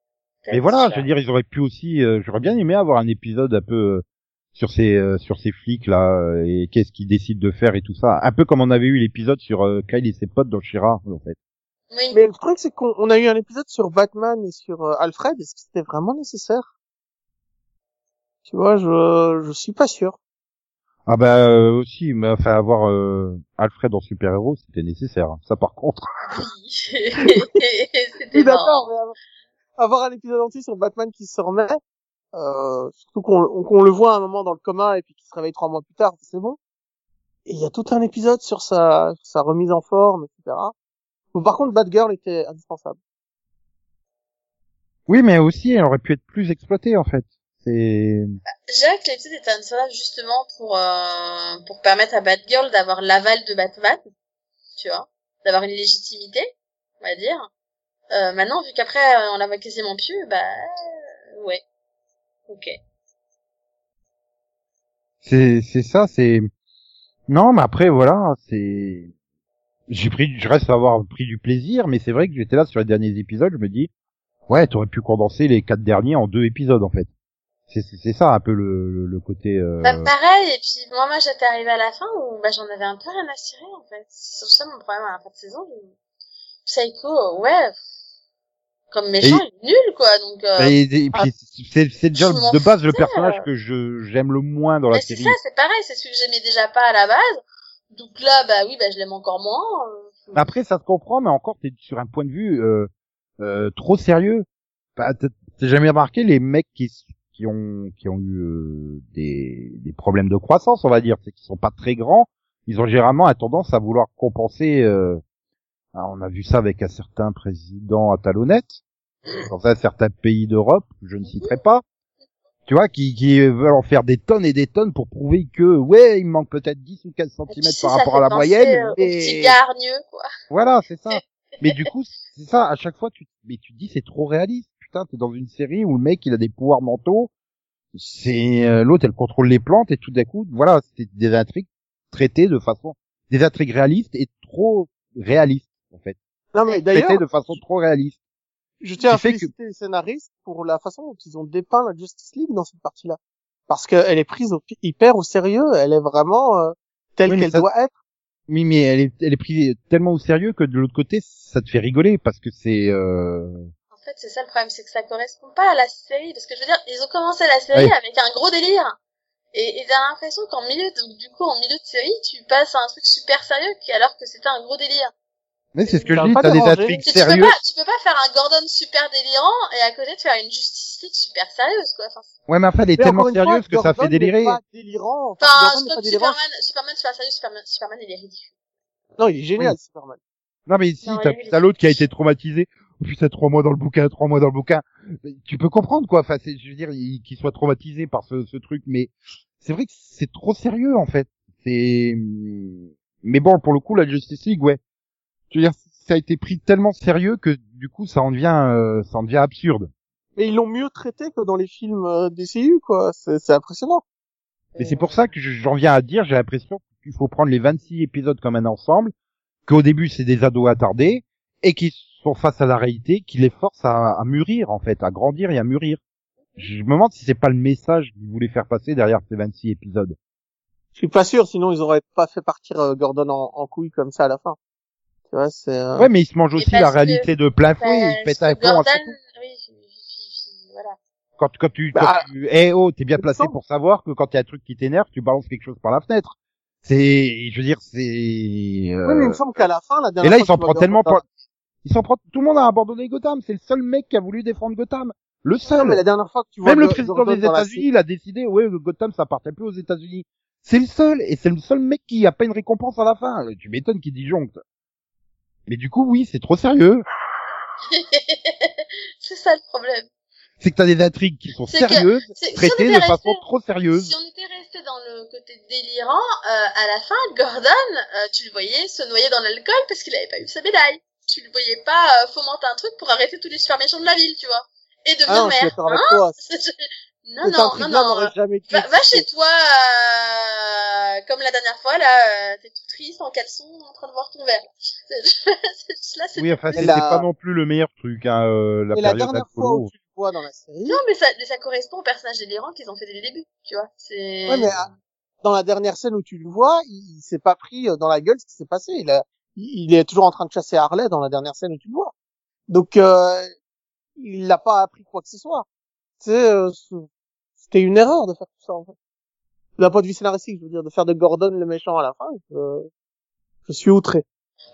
Mais voilà, je veux dire, ils auraient pu aussi. euh, J'aurais bien aimé avoir un épisode un peu euh, sur ces euh, sur ces flics là euh, et qu'est-ce qu'ils décident de faire et tout ça. Un peu comme on avait eu l'épisode sur euh, Kyle et ses potes dans Shira en fait. Oui. Mais le truc, c'est qu'on on a eu un épisode sur Batman et sur euh, Alfred. Est-ce que c'était vraiment nécessaire? Tu vois, je je suis pas sûr. Ah bah euh, aussi, mais enfin avoir euh, Alfred en super héros, c'était nécessaire. hein. Ça par contre. C'était Oui, d'accord, mais avoir- un épisode entier sur Batman qui se remet, euh, surtout qu'on qu'on le voit à un moment dans le coma et puis qu'il se réveille trois mois plus tard, c'est bon. Et il y a tout un épisode sur sa, sa remise en forme, etc. Bon, par contre, Batgirl était indispensable. Oui, mais aussi, elle aurait pu être plus exploitée en fait. C'est Je dirais que l'épisode était indispensable justement pour, euh, pour permettre à Batgirl d'avoir l'aval de Batman, tu vois, d'avoir une légitimité, on va dire. Euh, maintenant, vu qu'après euh, on la voit quasiment plus, bah euh, ouais, ok. c'est c'est ça, c'est non, mais après voilà, c'est j'ai pris, je reste à avoir pris du plaisir, mais c'est vrai que j'étais là sur les derniers épisodes, je me dis ouais, t'aurais pu condenser les quatre derniers en deux épisodes en fait. C'est c'est c'est ça un peu le le, côté. Euh... Bah pareil, et puis moi, moi j'étais arrivée à la fin où bah, j'en avais un peu rien à cirer en fait. C'est ça mon problème à la fin de saison. Psycho, ouais, comme méchant, il est nul quoi, donc... Euh... Et, et puis c'est c'est déjà de base le personnage euh. que je j'aime le moins dans la c'est série. ça, c'est pareil, c'est celui que j'aimais déjà pas à la base. Donc là, bah oui, bah je l'aime encore moins. euh. Après, ça se comprend, mais encore, t'es sur un point de vue euh, euh, trop sérieux. Bah, t'as jamais remarqué les mecs qui qui ont qui ont eu euh, des des problèmes de croissance, on va dire, c'est qu'ils sont pas très grands. Ils ont généralement tendance à vouloir compenser. euh, ah, on a vu ça avec un certain président à talonnette dans un certain pays d'Europe, je ne citerai pas. Tu vois, qui, qui veulent en faire des tonnes et des tonnes pour prouver que, ouais, il manque peut-être 10 ou 15 Et centimètres par rapport à la moyenne, euh, mais... petit quoi. Voilà, c'est ça. mais du coup, c'est ça, à chaque fois, tu, mais tu te dis, c'est trop réaliste. Putain, t'es dans une série où le mec, il a des pouvoirs mentaux. C'est, euh, l'autre, elle contrôle les plantes et tout d'un coup, voilà, c'est des intrigues traitées de façon, des intrigues réalistes et trop réalistes, en fait. Non, mais d'ailleurs, de façon trop réaliste. je tiens à que- féliciter les scénaristes pour la façon dont ils ont dépeint la Justice League dans cette partie-là. Parce qu'elle est prise au, hyper au sérieux, elle est vraiment euh, telle Oui, qu'elle ça- doit être. Oui, mais elle est, elle est prise tellement au sérieux que de l'autre côté, ça te fait rigoler parce que c'est, euh... En fait, c'est ça le problème, c'est que ça correspond pas à la série. Parce que je veux dire, ils ont commencé la série Oui. avec un gros délire. Et, et t'as l'impression qu'en milieu, donc du coup, en milieu de série, tu passes à un truc super sérieux, alors que c'était un gros délire. Mais c'est ce que Ça je dis, t'as des intrigues Tu, tu peux sérieuses. pas, tu peux pas faire un Gordon super délirant et à côté de faire une Justice League super sérieuse, quoi. Enfin, Ouais, mais enfin, elle est tellement sérieuse que ça fait délirer. pas délirant. Enfin, enfin, Gordon n'est je pas trouve délirant. Superman, Superman super sérieux, Superman, Superman, il est ridicule. Non, il est génial, Superman. Non, mais si, Non, t'as l'autre qui a été traumatisé. Oh putain, trois mois dans le bouquin, trois mois dans le bouquin. Tu peux comprendre, quoi. Enfin, c'est, je veux dire, il- qu'il soit traumatisé par ce, ce truc, mais c'est vrai que c'est trop sérieux, en fait. C'est, mais bon, pour le coup, la Justice League, ouais. Je veux dire, ça a été pris tellement sérieux que, du coup, ça en devient, euh, ça en devient absurde. Mais ils l'ont mieux traité que dans les films euh, DCU, quoi. C'est impressionnant. Et c'est pour ça que je- j'en viens à dire, j'ai l'impression qu'il faut prendre les 26 épisodes comme un ensemble, qu'au début c'est des ados attardés, et qui sont face à la réalité, qui les force à, à mûrir en fait, à grandir et à mûrir. Je me demande si c'est pas le message qu'ils voulaient faire passer derrière ces 26 épisodes. Je suis pas sûr, sinon ils auraient pas fait partir euh, Gordon en, en couille comme ça à la fin. Tu vois, c'est. euh, Ouais, mais ils se mangent Et aussi la que- réalité de plein fouet, ils Parce pètent un Gordon, oui, voilà. Quand, quand tu, Bah, quand tu, eh oh, t'es bien il placé pour savoir que quand il y a un truc qui t'énerve, tu balances quelque chose par la fenêtre. C'est, je veux dire, c'est, euh, Oui, mais il me semble qu'à la fin, la Et dernière là, fois il s'en que tu vois prend tellement pas. Il s'en prend. Tout le monde a abandonné Gotham. C'est le seul mec qui a voulu défendre Gotham. Le Non, seul. mais la dernière fois que tu vois Même le président Gordon des États-Unis, il a décidé, ouais, Gotham, ça appartient plus aux États-Unis. C'est le seul, et c'est le seul mec qui a pas une récompense à la fin. Tu m'étonnes qu'il disjoncte. Mais du coup, oui, c'est trop sérieux. c'est ça le problème. C'est que t'as des intrigues qui sont que- sérieuses, si traitées était de resté- façon trop sérieuse. Si on était resté dans le côté délirant, euh, à la fin, Gordon, euh, tu le voyais se noyer dans l'alcool parce qu'il avait pas eu sa médaille. tu le voyais pas euh, fomenter un truc pour arrêter tous les super méchants de la ville, tu vois. Et devenir Ah non, je suis maire. Hein toi. Non, Cet non, non, non. n'aurait jamais Va, chez toi, euh, comme la dernière fois, là, euh, t'es tout triste, en caleçon, en train de voir ton verre. là, c'est Oui, enfin, c'était la- pas non plus le meilleur truc, hein, euh, la Et la dernière fois où tu le vois dans la série, Non, mais ça, mais ça correspond au personnage délirant qu'ils ont fait dès le début, tu vois. C'est. ouais, mais ah, dans la dernière scène où tu le vois, il, il s'est pas pris euh, dans la gueule ce qui s'est passé. Il, a, il il est toujours en train de chasser Harley dans la dernière scène où tu le vois. Donc, euh, il n'a pas appris quoi que ce soit. Tu sais, euh, c'était une erreur de faire tout ça, en fait. D'un point de vue scénaristique, je veux dire, de faire de Gordon le méchant à la fin, je, je suis outré.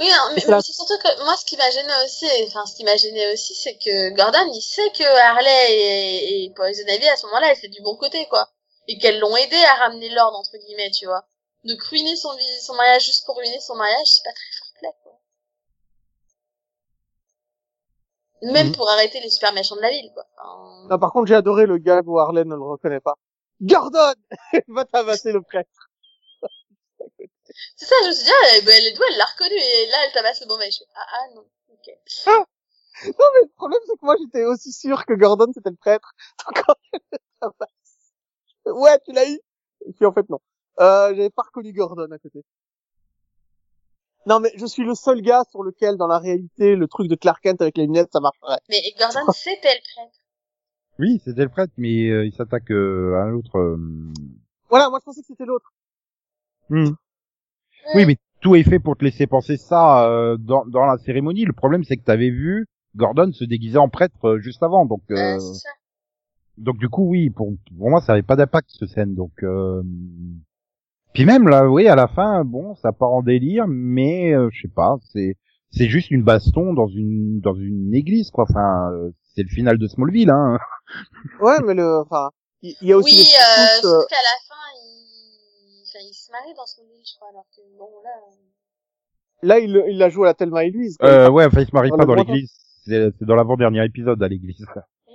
Oui, non, mais, C'est mais c'est surtout que moi, ce qui m'a gêné aussi, enfin, ce qui m'a gêné aussi, c'est que Gordon, il sait que Harley et, et Poison Ivy, à ce moment-là, étaient du bon côté, quoi. Et qu'elles l'ont aidé à ramener l'ordre, entre guillemets, tu vois. Donc, ruiner son, son mariage juste pour ruiner son mariage, c'est pas très play, quoi. Même Mhm. pour arrêter les super méchants de la ville, quoi. Enfin, Non, par contre, j'ai adoré le gag où Harley ne le reconnaît pas. Gordon! Va tabasser le prêtre. C'est ça, je me suis dit, ah, elle douée, elle l'a reconnu, et là, elle tabasse le bon mec. Je fais, Ah, ah, non, ok. Non, mais le problème, c'est que moi, j'étais aussi sûr que Gordon, c'était le prêtre. Donc, quand elle le tabasse, ouais, tu l'as eu. Et puis, en fait, non. Euh, j'avais pas reconnu Gordon à côté. Non, mais je suis le seul gars sur lequel, dans la réalité, le truc de Clark Kent avec les lunettes, ça marcherait. Mais Gordon, c'était le prêtre. Oui, c'était le prêtre, mais euh, il s'attaque euh, à un autre. euh, Voilà, moi, je pensais que c'était l'autre. hmm. Oui, mais tout est fait pour te laisser penser ça euh, dans, dans la cérémonie. Le problème, c'est que t'avais vu Gordon se déguiser en prêtre euh, juste avant, donc Euh, euh, c'est ça. donc du coup, oui, pour, pour moi, ça avait pas d'impact cette scène. Donc euh... puis même là, oui, à la fin, bon, ça part en délire, mais euh, je sais pas, c'est c'est juste une baston dans une dans une église, quoi. Enfin, euh, c'est le final de Smallville, hein. Ouais, mais le, enfin, il il y a aussi oui, euh, euh, sauf qu'à la fin, il... Enfin, il se marie dans son lit, je crois, alors que bon, là... là, il, il l'a joué à Thelma et Louise. Euh, ouais, enfin, il se marie Dans pas dans l'église. C'est c'est dans l'avant-dernier épisode à l'église.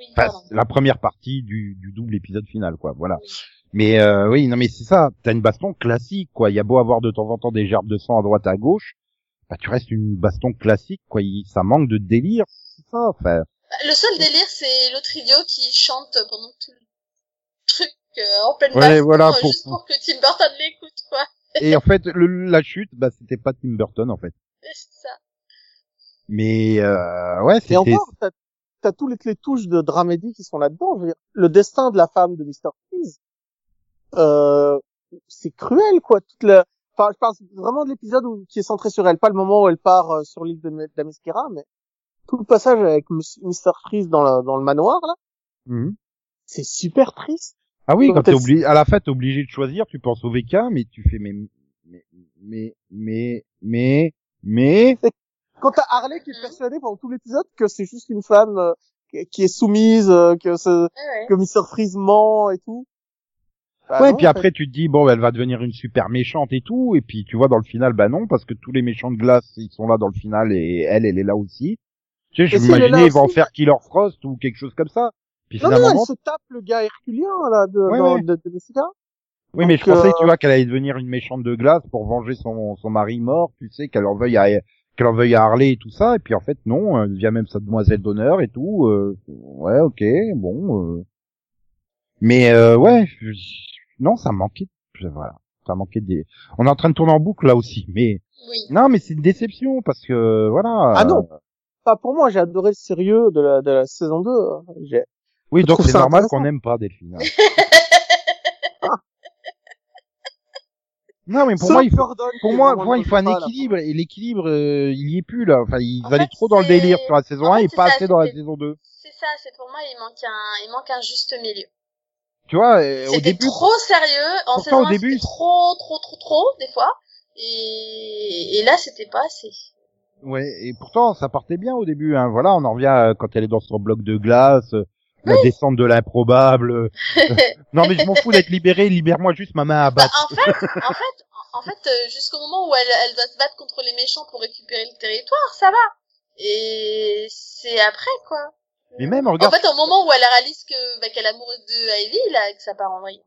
Oui, Enfin, c'est la première partie du, du double épisode final, quoi. Voilà. Oui. Mais euh, oui, non, mais c'est ça. T'as une baston classique, quoi. Il y a beau avoir de temps en temps des gerbes de sang à droite à gauche, bah tu restes une baston classique, quoi. Il- ça manque de délire, c'est ça. Enfin, Bah, Le seul délire, c'est l'autre idiot qui chante pendant tout le truc euh, en pleine Ouais, baston, voilà, euh, pour- juste pour que Tim Burton l'écoute, quoi. et en fait, le, la chute, bah c'était pas Tim Burton, en fait. C'est ça. Mais euh, ouais, Et c'était. encore, t'as, t'as tous les, touches de dramédie qui sont là-dedans. Je veux dire, le destin de la femme de Mr. Freeze, euh, c'est cruel, quoi. Toute la, enfin, je parle vraiment de l'épisode où, qui est centré sur elle, pas le moment où elle part euh, sur l'île de Me- d'Amesquera, mais tout le passage avec Mr. Freeze dans le, dans le manoir, là, Mhm. c'est super triste. Ah oui, Donc, quand t'es obligé, à la fin, t'es obligé de choisir, tu penses au VK, mais tu fais mais mais mais mais mais mais Quand t'as Harley qui est Mhm. persuadée pendant tout l'épisode que c'est juste une femme euh, qui- est soumise, euh, que ce, Ouais, ouais. que Mr. Freeze ment et tout. Bah ouais, non, puis fait. après tu te dis bon, elle va devenir une super méchante et tout, et puis tu vois dans le final, bah non, parce que tous les méchants de glace ils sont là dans le final et elle, elle est là aussi. Tu sais, je elle m'imaginais ils vont faire Killer Frost ou quelque chose comme ça. Puis Non, non, finalement, elle non. se tape le gars herculien, là, de, Ouais, dans- ouais. de, de Jessica. oui, mais je donc, pensais, euh, tu vois, qu'elle allait devenir une méchante de glace pour venger son son mari mort. Tu sais qu'elle en veuille à qu'elle en veuille à Harley et tout ça, et puis en fait non, elle devient même sa demoiselle d'honneur et tout. euh, ouais, ok, bon. euh. Mais euh, ouais, je- non, ça manquait. Voilà, ça manquait des. On est en train de tourner en boucle là aussi, mais Oui. non, mais c'est une déception parce que voilà. Ah non. euh, Pas pour moi, j'ai adoré le sérieux de la, de la saison 2. hein. J'ai- Oui, je donc c'est normal qu'on n'aime pas Delphine. hein. non, mais pour Sauf moi, il faut, pour moi, pour moi, il faut un équilibre et l'équilibre, euh, il y est plus là. Enfin, ils En allaient trop dans le délire sur la saison en 1 fait, et pas ça, assez dans la saison 2. C'est ça, c'est pour moi, il manque un, il manque un juste milieu. Tu vois, euh, au C'était début, trop sérieux, en pourtant, saison au 1, début, c'était trop, trop, trop, trop, des fois. Et, et là, c'était pas assez. ouais, et pourtant, ça partait bien au début. Hein. Voilà, on en revient euh, quand elle est dans son bloc de glace, euh, la descente de l'improbable. non, mais je m'en fous d'être libéré. Libère-moi juste ma main à Bah, battre. en fait, en fait, en fait, euh, jusqu'au moment où elle, elle doit se battre contre les méchants pour récupérer le territoire, ça va. Et c'est après, quoi. Mais même, En regarde, fait, au moment où elle réalise que, bah, qu'elle est amoureuse de Ivy, là, que ça part en vrille.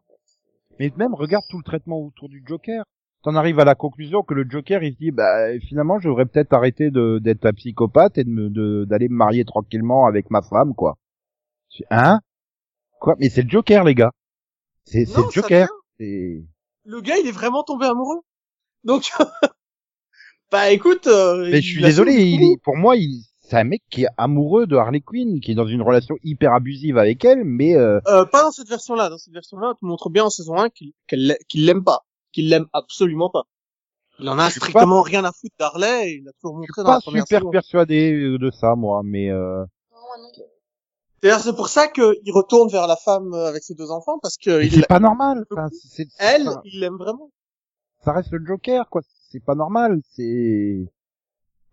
mais même regarde tout le traitement autour du Joker. t'en arrives à la conclusion que le Joker il se dit bah finalement je devrais peut-être arrêter de d'être un psychopathe et de me de- d'aller me marier tranquillement avec ma femme quoi. Je Hein? Quoi? Mais c'est le Joker les gars. C'est le Joker. Le gars, il est vraiment tombé amoureux. Donc, bah écoute. euh, Mais je suis désolé, il est, pour moi il c'est un mec qui est amoureux de Harley Quinn, qui est dans une relation hyper abusive avec elle, mais euh, Euh, pas dans cette version-là. Dans cette version-là, on te montre bien en saison 1 qu'il qu'elle l'a- qu'il l'aime pas, qu'il l'aime absolument pas. Il en a Je suis strictement rien à foutre d'Harley. Il a toujours je montré suis dans la pas première super saison. persuadé euh, de ça moi, mais euh, Non, non. D'ailleurs, c'est pour ça qu'il retourne vers la femme euh, avec ses deux enfants parce que il, c'est pas normal. Enfin, c'est- c'est- elle, ça, il l'aime vraiment. ça reste le Joker quoi. C'est pas normal. C'est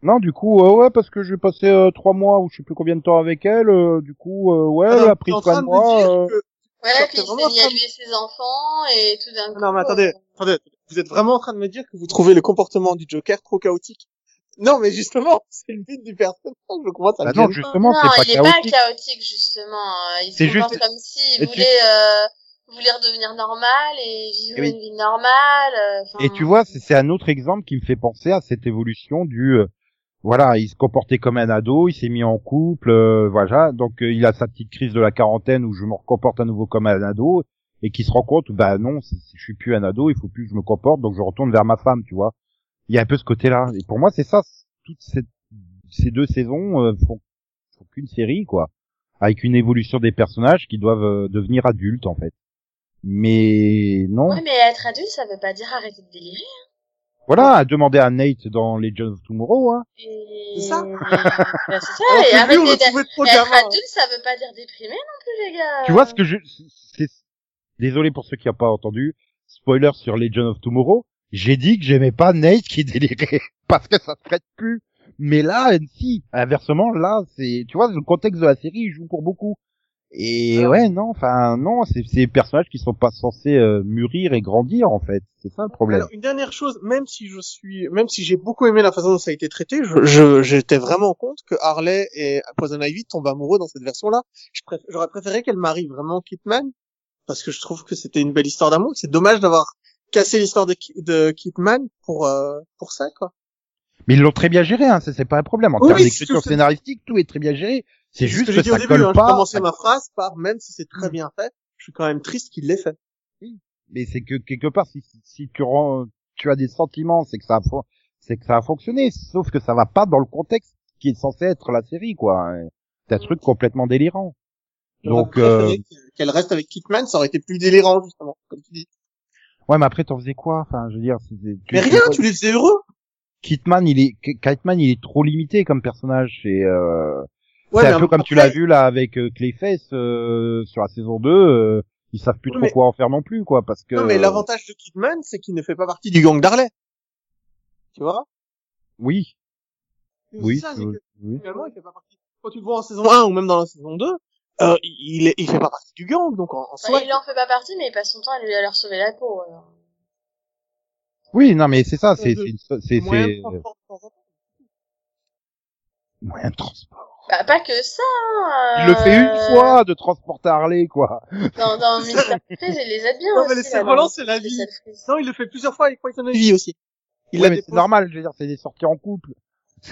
non du coup euh, ouais parce que j'ai passé euh, trois mois ou je sais plus combien de temps avec elle. euh, du coup euh, ouais elle a pris soin de moi. euh, que- Ouais, puis il s'est mis à en train de- élever ses enfants et tout d'un coup. Non, mais attendez, euh, attendez, vous êtes vraiment en train de me dire que vous trouvez le comportement du Joker trop chaotique. Non, mais justement, c'est le but du personnage, je commence à Bah non justement non, c'est pas il est pas chaotique. justement. Euh, Il se comporte juste- comme s'il Et tu- voulait euh, voulait redevenir normal et vivre Et oui. une vie normale. euh, enfin, Et tu vois, c'est un autre exemple qui me fait penser à cette évolution du, euh, voilà, il se comportait comme un ado, il s'est mis en couple, euh, voilà, donc euh, il a sa petite crise de la quarantaine où je me comporte à nouveau comme un ado et qui se rend compte, bah non, je suis plus un ado, il faut plus que je me comporte, donc je retourne vers ma femme, tu vois. Il y a un peu ce côté-là. Et pour moi, c'est ça, toutes cette- ces deux saisons euh, font, font qu'une série, quoi, avec une évolution des personnages qui doivent euh, devenir adultes, en fait. Mais non. Ouais, mais être adulte, ça veut pas dire arrêter de délirer. Voilà, à demander à Nate dans Legends of Tomorrow, hein. Et... C'est ça. Bah, c'est ça. Alors et arrêter d'être adulte, ça veut pas dire déprimé non plus, les gars. Tu vois ce que je, c'est, désolé pour ceux qui n'ont pas entendu, spoiler sur Legend of Tomorrow, j'ai dit que j'aimais pas Nate qui délirait, parce que ça se prête plus. Mais là, si, inversement, là, c'est, tu vois, le contexte de la série, il joue pour beaucoup. Et Alors- ouais, non, enfin, non, c'est, des personnages qui sont pas censés euh, mûrir et grandir, en fait. C'est ça le problème. Alors, une dernière chose, même si je suis, même si j'ai beaucoup aimé la façon dont ça a été traité, je, je- j'étais vraiment compte que Harley et Poison Ivy tombent amoureux dans cette version-là. J'aurais préféré qu'elle marie vraiment Kitman, parce que je trouve que c'était une belle histoire d'amour. C'est dommage d'avoir cassé l'histoire de, de Kitman pour, euh, pour ça, quoi. Mais ils l'ont très bien géré, hein, c'est pas un problème. En Oui, termes oui, d'écriture scénaristique, tout est très bien géré. C'est ce juste que que, j'ai ça au début, colle hein. J'ai pas. commencé ça- ma phrase par, même si c'est très bien fait, je suis quand même triste qu'il l'ait fait. mais c'est que quelque part si, si tu rends, tu as des sentiments c'est que ça a c'est que ça a fonctionné sauf que ça va pas dans le contexte qui est censé être la série quoi c'est un truc complètement délirant donc euh, qu'elle reste avec Kitman, ça aurait été plus délirant, justement, comme tu dis. Ouais mais après t'en faisais quoi? Enfin je veux dire tu- Mais rien, tu les faisais heureux. Kitman il est Kitman il est trop limité comme personnage c'est euh, Ouais, un peu comme tu l'as vu là avec euh, Clayface euh, sur la saison 2 euh, ils savent plus trop mais- quoi en faire non plus quoi parce que Non, mais l'avantage de Kidman, c'est qu'il ne fait pas partie du gang d'Harley. Tu vois? Oui oui ça, c'est que oui finalement, il fait pas partie. Quand tu le vois en saison 1 ou même dans la saison 2, euh, il, est, il fait pas partie du gang, donc en, en Bah, soi, il en fait pas partie, mais il passe son temps à lui à leur sauver la peau. alors. oui non mais c'est ça c'est de- c'est c'est moyen de transport temps. moyen de transport Bah, pas que ça. Il le fait euh, une fois de transporter Harley, quoi. Dans, dans Mister Freeze, il les aide bien Non, mais aussi. les cerfs-volants, c'est la vie. Non, il le fait plusieurs fois avec Poison Ivy aussi. Il Ouais, la mais c'est dépose. normal, je veux dire, c'est des sorties en couple.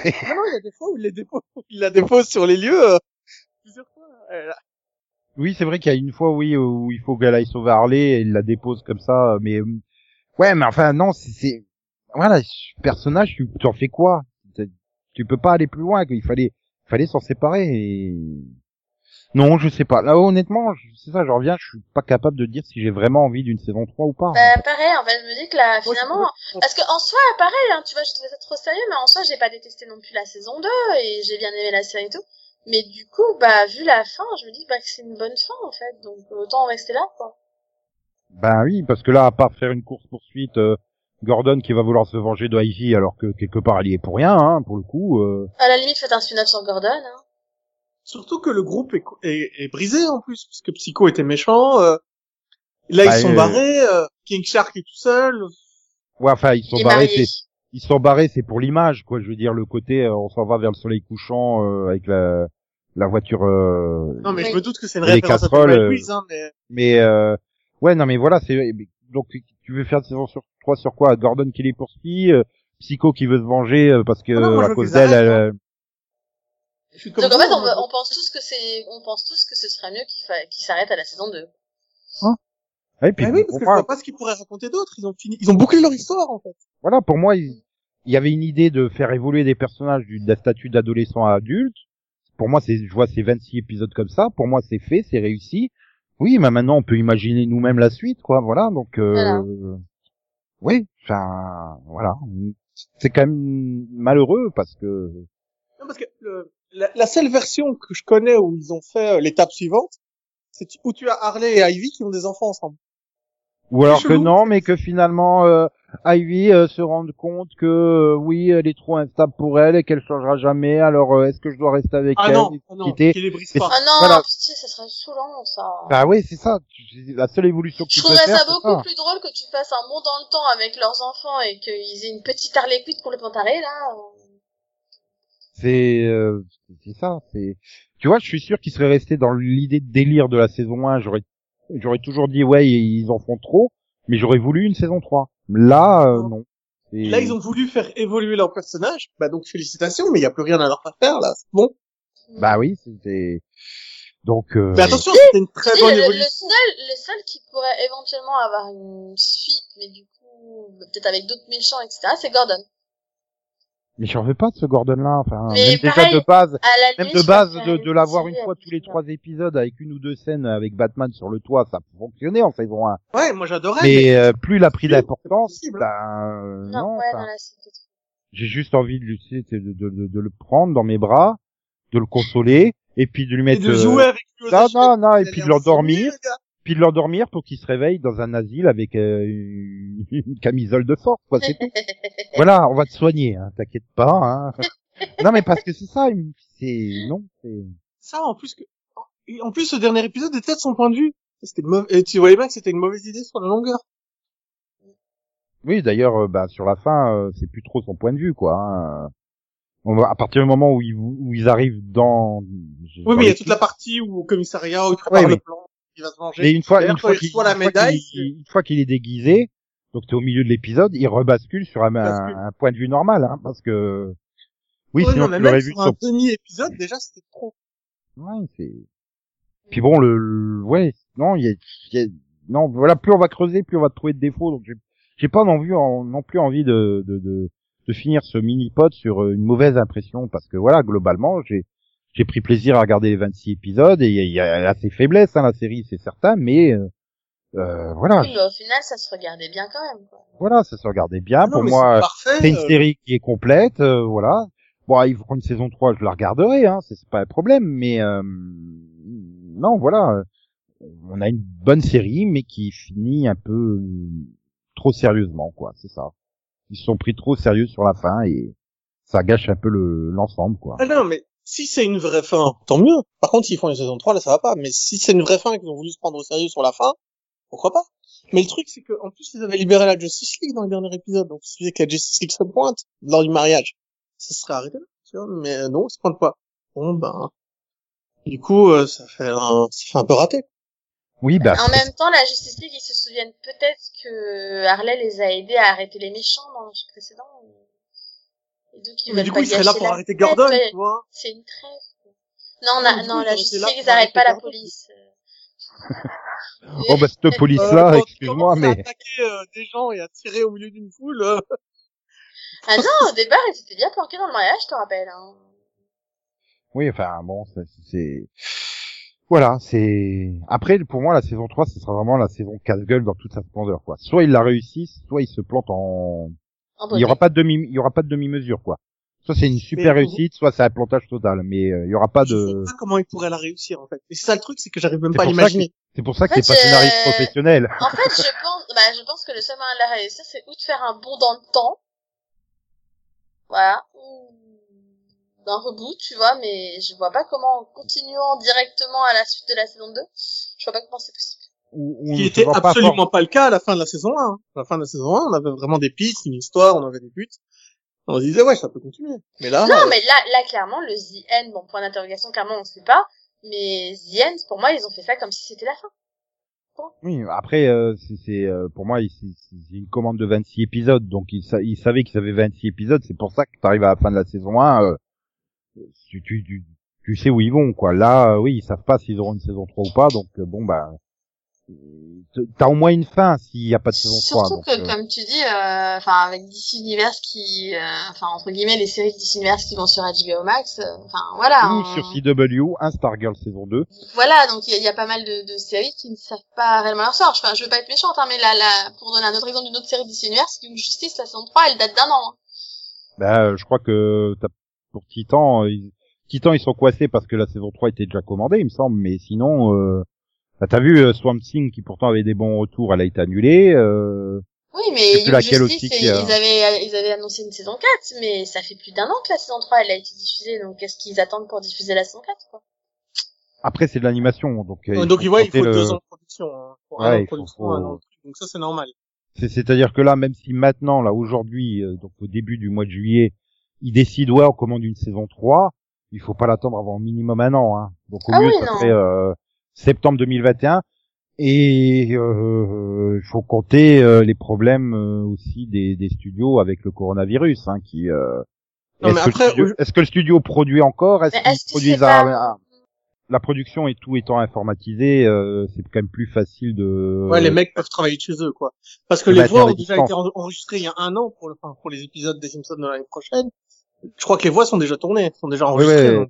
Non, non, il y a des fois où il, les dépose, il la dépose sur les lieux, euh, plusieurs fois. Elle a- Oui, c'est vrai qu'il y a une fois, oui, où il faut qu'elle aille sauver Harley, et il la dépose comme ça, mais euh, ouais, mais enfin non, c'est- c'est voilà, ce personnage, tu tu en fais quoi? Tu peux pas aller plus loin, qu'il fallait, fallait s'en séparer. Et... Non, je sais pas. Là, honnêtement, je- c'est ça, je reviens, je suis pas capable de dire si j'ai vraiment envie d'une saison 3 ou pas. Bah, pareil, en fait, je me dis que là, Moi, je finalement, parce que en soi, pareil, hein, tu vois, j'ai trouvé ça trop sérieux, mais en soi, j'ai pas détesté non plus la saison 2, et j'ai bien aimé la série et tout. Mais du coup, bah, vu la fin, je me dis, bah, que c'est une bonne fin, en fait, donc autant en rester là, quoi. Ben oui, parce que là, à part faire une course poursuite, euh, Gordon qui va vouloir se venger de Ivy alors que quelque part elle y est pour rien, hein, pour le coup. euh, À la limite, faites un spin-off sur Gordon, hein. Surtout que le groupe est, est, est brisé en plus, parce que Psycho était méchant. euh, Là, Bah, ils sont euh, barrés. euh, King Shark est tout seul. Ouais, enfin ils sont Il barrés, ils sont barrés, c'est pour l'image, quoi. Je veux dire le côté, euh, on s'en va vers le soleil couchant euh, avec la la voiture. euh, Non, mais je me doute que c'est une référence à et euh, Louise, hein, mais Mais euh, ouais, non, mais voilà, c'est donc tu veux faire saison sur 3 sur quoi? Gordon qui les poursuit, euh, Psycho qui veut se venger euh, parce que Ah non, à cause d'elle, elle, Je suis comme Donc en fait, on, pense tous que c'est, on pense tous que ce serait mieux qu'il fa... qu'il s'arrête à la saison 2. Ouais, puis Bah oui, pour parce que je moi, vois pas ce qu'ils pourraient raconter d'autre. Ils ont fini, ils ont bouclé leur histoire, en fait. voilà, pour moi, il, il y avait une idée de faire évoluer des personnages du, de la statut d'adolescent à adulte. Pour moi, c'est, je vois ces 26 épisodes comme ça. Pour moi, c'est fait, c'est réussi. Oui, mais maintenant, on peut imaginer nous-mêmes la suite, quoi. Voilà, donc, euh, Voilà. oui, enfin, voilà. C'est quand même malheureux parce que, Non, parce que le- la, la seule version que je connais où ils ont fait euh, l'étape suivante, c'est où tu as Harley et Ivy qui ont des enfants ensemble. Ou alors que non, mais que finalement, euh, Ivy euh, se rende compte que euh, oui, elle est trop instable pour elle et qu'elle changera jamais. Alors, euh, est-ce que je dois rester avec Ah elle non, ah non, quitter qu'ils les Mais pas. Ah non, Voilà. pitié, ça serait saoulant, ça. Bah oui, c'est ça. La seule évolution que Je tu peux trouverais faire, ça c'est beaucoup ça. plus drôle que tu fasses un bond dans le temps avec leurs enfants et qu'ils aient une petite Harley Quinn complètement tarée, là. C'est euh, c'est ça. C'est tu vois, je suis sûr qu'ils seraient restés dans l'idée de délire de la saison 1. J'aurais j'aurais toujours dit ouais, ils en font trop, mais j'aurais voulu une saison 3. Là, euh, non. Là, ils ont voulu faire évoluer leur personnage. Bah donc félicitations, mais il y a plus rien à leur faire là. C'est bon. Bah oui, c'était donc. Euh... Mais attention, c'était une très bonne le, le évolution. seul, le seul qui pourrait éventuellement avoir une suite, mais du coup, peut-être avec d'autres méchants, etc., c'est Gordon. Mais j'en veux pas de ce Gordon-là. Enfin, Mais même pareil, déjà de base, même de base de, de l'avoir une fois et tous les trois épisodes avec une ou deux scènes avec Batman sur le toit, ça fonctionnait en saison 1. Ouais, moi j'adorais. Mais euh, plus il a pris d'importance, ben euh, Non, non. ouais, enfin. J'ai juste envie de de, de, de, de le prendre dans mes bras, de le consoler, et puis de lui Et mettre. de euh, jouer avec lui non, non, non, et puis de l'endormir. Puis de l'endormir pour qu'il se réveille dans un asile avec euh, une, camisole de force, quoi, c'est tout. voilà, on va te soigner, hein, t'inquiète pas. Hein. non, mais parce que c'est ça, c'est non, c'est. Ça, en plus que, en plus, ce dernier épisode était de son point de vue. C'était mau- et tu voyais bien que c'était une mauvaise idée sur la longueur. Oui, d'ailleurs, euh, bah, sur la fin, euh, c'est plus trop son point de vue, quoi. hein. On va, à partir du moment où ils, où ils arrivent dans. Oui, dans mais il y a toute la partie où au commissariat où il prépare Ouais, le plan, il va se venger. Mais une fois, une fois il qu'il la médaille, une fois qu'il est déguisé, donc t'es au milieu de l'épisode, il rebascule sur un, un, un point de vue normal, hein, parce que oui, Ouais, sinon non, mais tu l'aurais vu sur un demi-épisode, déjà, c'était trop. Ouais, c'est. Puis bon, le, le- ouais, non, il y a, y a- non, voilà, plus on va creuser, plus on va trouver de défauts, donc j'ai, j'ai pas non, vu, en- non plus envie de, de, de, de finir ce mini-pod sur euh, une mauvaise impression, parce que voilà, globalement, j'ai, j'ai pris plaisir à regarder les 26 épisodes, et il y a, il y a- elle a ses faiblesses, hein, la série, c'est certain, mais, euh, euh, voilà, Oui, mais au final, ça se regardait bien quand même, quoi. voilà, ça se regardait bien. Ah non, Pour moi, c'est une euh, série qui est complète, euh, voilà. Bon, il faut une saison 3, je la regarderai, hein, c'est pas un problème, mais euh, non, voilà, on a une bonne série, mais qui finit un peu trop sérieusement, quoi, c'est ça. Ils se sont pris trop sérieux sur la fin et ça gâche un peu le l'ensemble, quoi. Ah non, mais si c'est une vraie fin, tant mieux. Par contre, s'ils font une saison 3, là, ça va pas. Mais si c'est une vraie fin et qu'ils ont voulu se prendre au sérieux sur la fin, pourquoi pas? Mais le truc, c'est que en plus, ils avaient libéré la Justice League dans le dernier épisode. Donc, suffisait que la Justice League se pointe lors du mariage. Ça serait arrêté là, tu vois. Mais euh, non, ils se pointent pas. Bon, ben... Du coup, euh, ça fait un, ça fait un peu raté. Oui, bah, En même temps, la Justice League, ils se souviennent peut-être que Harley les a aidés à arrêter les méchants dans le précédent. Et donc, ils Mais veulent du coup, ils seraient là pour la arrêter Gordon, ouais. tu vois. C'est une trêve. Non, Non, na- non, la Justice ils arrêtent pas la police. oh bah cette police Euh, excuse-moi, mais attaquer euh, des gens et à tirer au milieu d'une foule, euh, Ah non, au départ, ils étaient bien planqués dans le mariage, je te rappelle. Hein. Oui, enfin bon, ça, c'est voilà, c'est après pour moi la saison 3 ce sera vraiment la saison casse-gueule dans toute sa splendeur quoi. Soit ils la réussissent, soit ils se plantent en En il y aura pas de demi il y aura pas de demi-mesure quoi. Soit c'est une super Mais- réussite, soit c'est un plantage total, mais euh, il y aura pas je de sais pas comment ils pourraient la réussir, en fait. Et c'est ça le truc, c'est que j'arrive même pas à l'imaginer. c'est pour ça que c'est pas scénariste euh, professionnel. En fait, je pense, bah, je pense que le seul moyen de la réussir, c'est ou de faire un bond dans le temps. Voilà. Ou d'un reboot, tu vois, mais je vois pas comment, en continuant directement à la suite de la saison 2, je vois pas comment c'est possible. Ou- Ce ou qui on était se voit pas absolument fort- pas le cas à la fin de la saison 1. hein. À la fin de la saison 1, on avait vraiment des pistes, une histoire, on avait des buts. On se disait, ouais, ça peut continuer. Mais là, Non, euh, mais là, là, clairement, le The End, bon, point d'interrogation, clairement, on sait pas. Mais The End, pour moi, ils ont fait ça comme si c'était la fin. Bon. Oui, après, euh, c'est, euh, pour moi, c'est une commande de 26 épisodes, donc ils, sa- ils savaient qu'ils avaient 26 épisodes, c'est pour ça que t'arrives à la fin de la saison 1, euh, tu, tu, tu, tu sais où ils vont, quoi. Là, euh, oui, ils savent pas s'ils auront une saison 3 ou pas, donc euh, bon, bah, t'as au moins une fin s'il y a pas de saison 3. Surtout que, euh, comme tu dis, euh, enfin avec DC Universe qui, euh, enfin entre guillemets les séries DC Universe qui vont sur HBO Max, enfin voilà. ou on- sur CW, un Stargirl saison 2. Voilà, donc il y, a- il y a pas mal de, de séries qui ne savent pas réellement leur sort. Enfin, je veux pas être méchante, hein, mais là, là, pour donner un autre exemple d'une autre série DC Universe, Young Justice, la saison 3, elle date d'un an. hein. Bah, je crois que t'as, pour Titan, ils, Titan, ils sont coincés parce que la saison 3 était déjà commandée, il me semble, mais sinon, euh, bah, t'as vu euh, Swamp Thing qui pourtant avait des bons retours, elle a été annulée. Euh, Oui, mais C'est plus Young laquelle Justice, aussi qui a- ils avaient, ils avaient annoncé une saison 4, mais ça fait plus d'un an que la saison 3, elle a été diffusée, donc qu'est-ce qu'ils attendent pour diffuser la saison 4, quoi? Après, c'est de l'animation, donc. euh, Euh, donc, ouais, il faut le- deux ans de production. Hein. Pour Ouais, un an il de faut- production, faut- un an de truc. Donc ça, c'est normal. C'est- C'est-à-dire que là, même si maintenant, là, aujourd'hui, euh, donc au début du mois de juillet, ils décident, ouais, on commande une saison 3, il faut pas l'attendre avant au minimum un an, hein. Donc au Ah mieux, oui, ça non. serait euh, septembre 2021. Et euh, il faut compter euh, les problèmes euh, aussi des, des studios avec le coronavirus, hein, qui. Euh, est-ce, que le studio, au- est-ce que le studio produit encore? Est-ce à- pas- à- la production et tout étant informatisé, euh, c'est quand même plus facile de. Ouais, les mecs peuvent travailler de chez eux, quoi. Parce que les voix ont déjà été en- enregistrées il y a un an pour le, enfin, pour les épisodes des Simpsons de l'année prochaine. Je crois que les voix sont déjà tournées, sont déjà enregistrées. ouais. donc.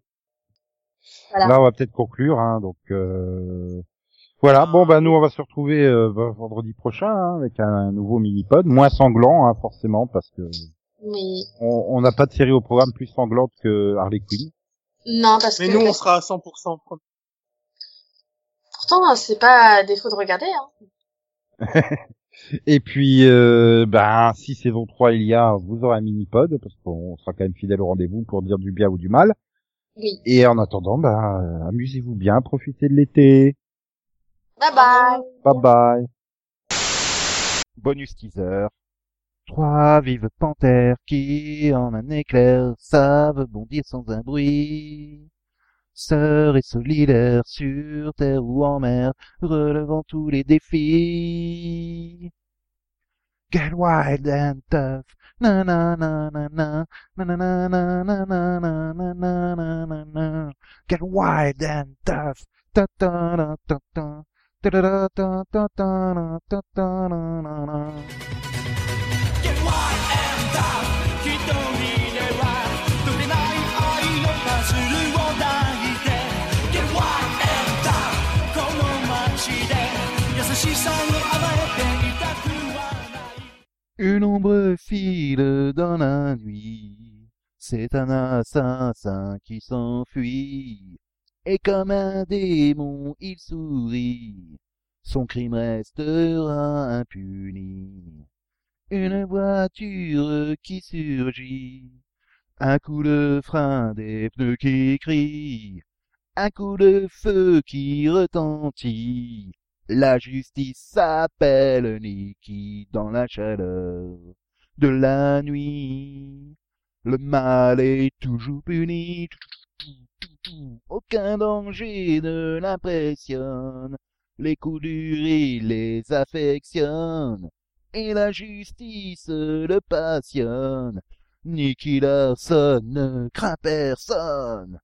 Voilà. Là, on va peut-être conclure, hein, donc euh, voilà. Bon, bah nous, on va se retrouver euh, vendredi prochain hein, avec un nouveau mini-pod, moins sanglant, hein, forcément, parce que Oui. on on n'a pas de série au programme plus sanglante que Harley Quinn. Non, parce Mais que, nous, on sera à 100%. promis. pourtant, c'est pas à défaut de regarder, hein. Et puis, euh, bah, si saison 3 il y a, vous aurez un mini-pod, parce qu'on sera quand même fidèle au rendez-vous pour dire du bien ou du mal. Oui. Et en attendant, bah, amusez-vous bien, profitez de l'été. Bye bye. Bye bye. Bonus teaser. Trois vives panthères qui, en un éclair, savent bondir sans un bruit. Sœurs et solidaires sur terre ou en mer, relevant tous les défis. Get wild and tough, na na na na na, na na na na na na na na na na na na. Get wild and tough, ta ta ta ta ta, ta ta ta ta ta ta ta ta na na na. 一人では取れない愛のパズルを抱いて Get wild and dark この街で優しさに Une ombre file dans la nuit, c'est un assassin qui s'enfuit, et comme un démon il sourit, son crime restera impuni. Une voiture qui surgit, un coup de frein des pneus qui crient, un coup de feu qui retentit, la justice s'appelle Nikki dans la chaleur de la nuit. Le mal est toujours puni. Aucun danger ne l'impressionne. Les coups durs, il les affectionne. Et la justice le passionne. Nicky Larson ne craint personne.